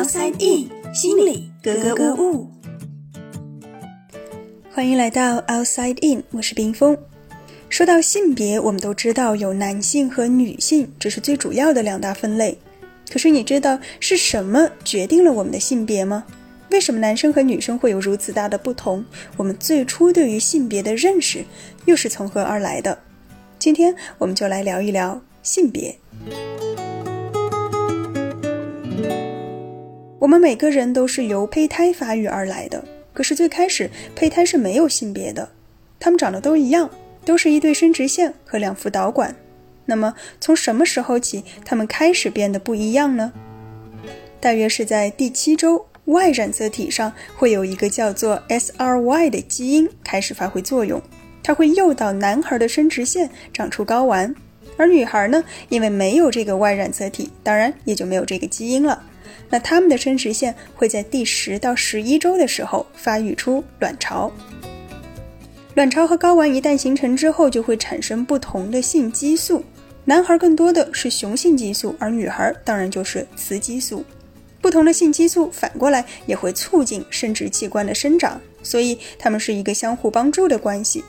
Outside In，心里格格不入。欢迎来到 Outside In，我是冰峰。说到性别，我们都知道有男性和女性，这是最主要的两大分类。可是你知道是什么决定了我们的性别吗？为什么男生和女生会有如此大的不同？我们最初对于性别的认识又是从何而来的？今天我们就来聊一聊性别。我们每个人都是由胚胎发育而来的，可是最开始胚胎是没有性别的，它们长得都一样，都是一对生殖腺和两副导管。那么从什么时候起，它们开始变得不一样呢？大约是在第七周，Y 染色体上会有一个叫做 SRY 的基因开始发挥作用，它会诱导男孩的生殖腺长出睾丸，而女孩呢，因为没有这个 Y 染色体，当然也就没有这个基因了。那他们的生殖腺会在第十到十一周的时候发育出卵巢，卵巢和睾丸一旦形成之后，就会产生不同的性激素。男孩更多的是雄性激素，而女孩当然就是雌激素。不同的性激素反过来也会促进生殖器官的生长，所以它们是一个相互帮助的关系。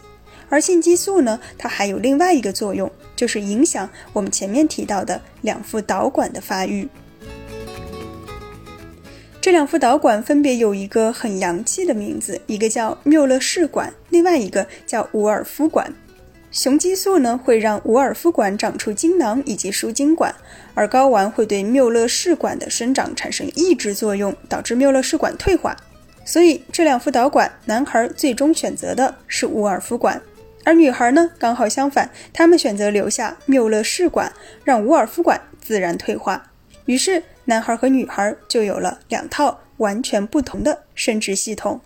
而性激素呢，它还有另外一个作用，就是影响我们前面提到的两副导管的发育。这两副导管分别有一个很洋气的名字，一个叫缪勒氏管，另外一个叫伍尔夫管。雄激素呢会让伍尔夫管长出精囊以及输精管，而睾丸会对缪勒氏管的生长产生抑制作用，导致缪勒氏管退化。所以这两副导管，男孩最终选择的是伍尔夫管，而女孩呢刚好相反，他们选择留下缪勒氏管，让伍尔夫管自然退化。于是。男孩和女孩就有了两套完全不同的生殖系统。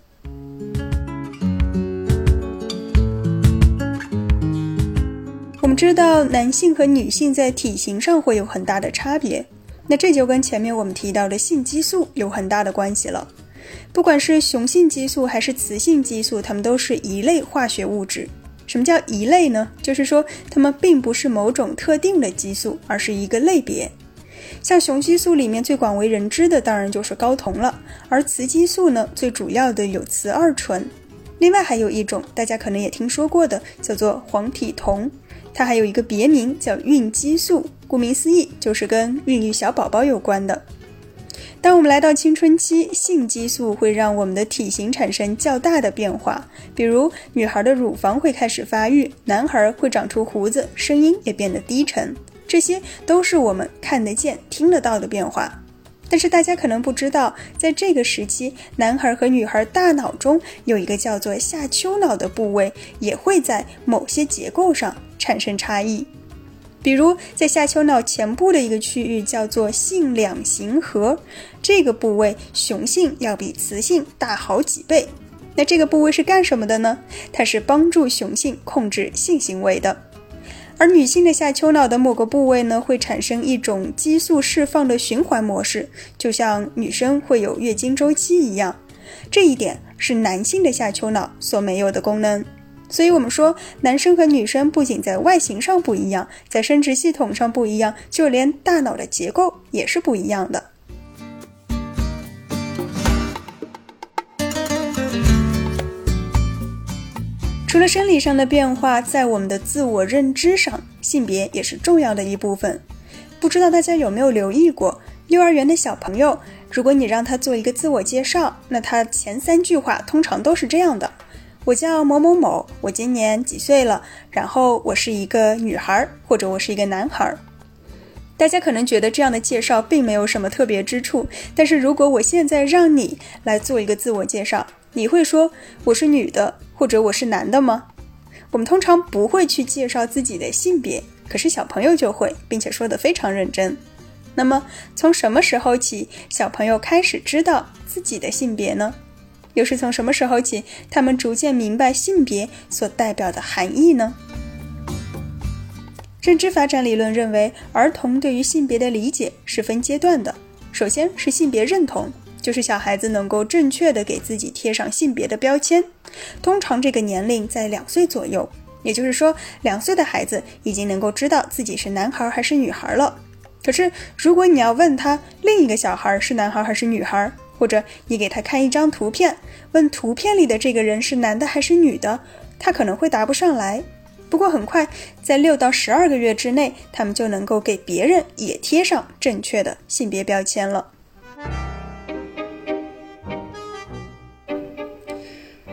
我们知道，男性和女性在体型上会有很大的差别，那这就跟前面我们提到的性激素有很大的关系了。不管是雄性激素还是雌性激素，它们都是一类化学物质。什么叫一类呢？就是说，它们并不是某种特定的激素，而是一个类别。像雄激素里面最广为人知的当然就是睾酮了，而雌激素呢，最主要的有雌二醇，另外还有一种大家可能也听说过的，叫做黄体酮，它还有一个别名叫孕激素，顾名思义就是跟孕育小宝宝有关的。当我们来到青春期，性激素会让我们的体型产生较大的变化，比如女孩的乳房会开始发育，男孩会长出胡子，声音也变得低沉。这些都是我们看得见、听得到的变化，但是大家可能不知道，在这个时期，男孩和女孩大脑中有一个叫做下丘脑的部位，也会在某些结构上产生差异。比如，在下丘脑前部的一个区域叫做性两型核，这个部位雄性要比雌性大好几倍。那这个部位是干什么的呢？它是帮助雄性控制性行为的。而女性的下丘脑的某个部位呢，会产生一种激素释放的循环模式，就像女生会有月经周期一样。这一点是男性的下丘脑所没有的功能。所以，我们说男生和女生不仅在外形上不一样，在生殖系统上不一样，就连大脑的结构也是不一样的。除了生理上的变化，在我们的自我认知上，性别也是重要的一部分。不知道大家有没有留意过，幼儿园的小朋友，如果你让他做一个自我介绍，那他前三句话通常都是这样的：“我叫某某某，我今年几岁了，然后我是一个女孩，或者我是一个男孩。”大家可能觉得这样的介绍并没有什么特别之处，但是如果我现在让你来做一个自我介绍，你会说我是女的？或者我是男的吗？我们通常不会去介绍自己的性别，可是小朋友就会，并且说得非常认真。那么从什么时候起，小朋友开始知道自己的性别呢？又是从什么时候起，他们逐渐明白性别所代表的含义呢？认知发展理论认为，儿童对于性别的理解是分阶段的。首先是性别认同。就是小孩子能够正确的给自己贴上性别的标签，通常这个年龄在两岁左右，也就是说，两岁的孩子已经能够知道自己是男孩还是女孩了。可是，如果你要问他另一个小孩是男孩还是女孩，或者你给他看一张图片，问图片里的这个人是男的还是女的，他可能会答不上来。不过很快，在六到十二个月之内，他们就能够给别人也贴上正确的性别标签了。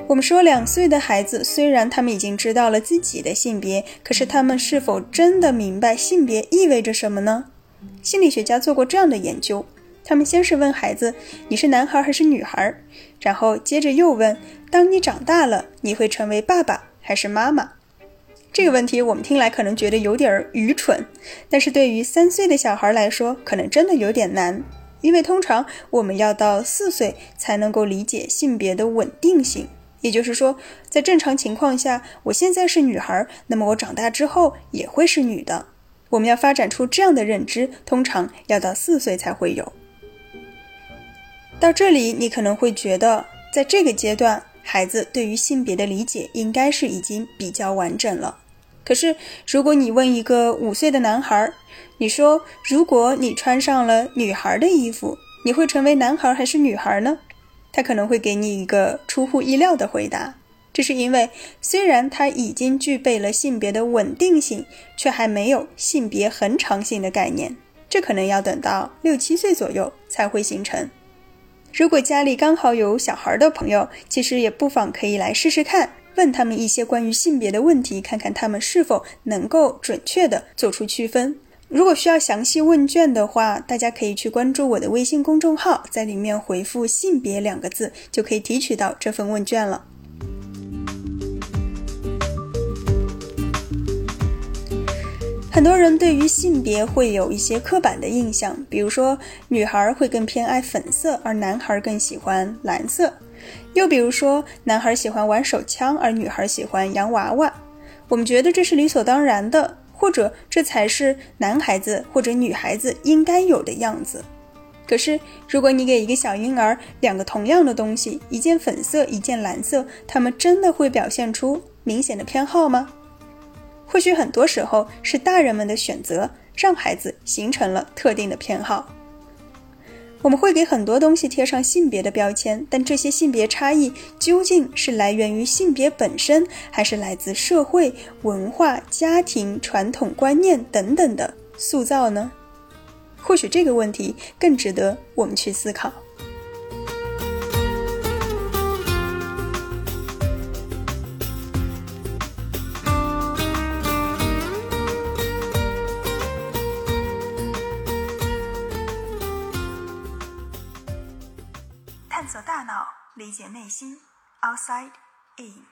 我们说，两岁的孩子虽然他们已经知道了自己的性别，可是他们是否真的明白性别意味着什么呢？心理学家做过这样的研究，他们先是问孩子：“你是男孩还是女孩？”然后接着又问：“当你长大了，你会成为爸爸还是妈妈？”这个问题我们听来可能觉得有点愚蠢，但是对于三岁的小孩来说，可能真的有点难，因为通常我们要到四岁才能够理解性别的稳定性。也就是说，在正常情况下，我现在是女孩，那么我长大之后也会是女的。我们要发展出这样的认知，通常要到四岁才会有。到这里，你可能会觉得，在这个阶段，孩子对于性别的理解应该是已经比较完整了。可是，如果你问一个五岁的男孩，你说，如果你穿上了女孩的衣服，你会成为男孩还是女孩呢？他可能会给你一个出乎意料的回答，这是因为虽然他已经具备了性别的稳定性，却还没有性别恒常性的概念，这可能要等到六七岁左右才会形成。如果家里刚好有小孩的朋友，其实也不妨可以来试试看，问他们一些关于性别的问题，看看他们是否能够准确的做出区分。如果需要详细问卷的话，大家可以去关注我的微信公众号，在里面回复“性别”两个字，就可以提取到这份问卷了。很多人对于性别会有一些刻板的印象，比如说女孩会更偏爱粉色，而男孩更喜欢蓝色；又比如说男孩喜欢玩手枪，而女孩喜欢洋娃娃。我们觉得这是理所当然的。或者这才是男孩子或者女孩子应该有的样子。可是，如果你给一个小婴儿两个同样的东西，一件粉色，一件蓝色，他们真的会表现出明显的偏好吗？或许很多时候是大人们的选择让孩子形成了特定的偏好。我们会给很多东西贴上性别的标签，但这些性别差异究竟是来源于性别本身，还是来自社会、文化、家庭、传统观念等等的塑造呢？或许这个问题更值得我们去思考。理解内心。Outside in。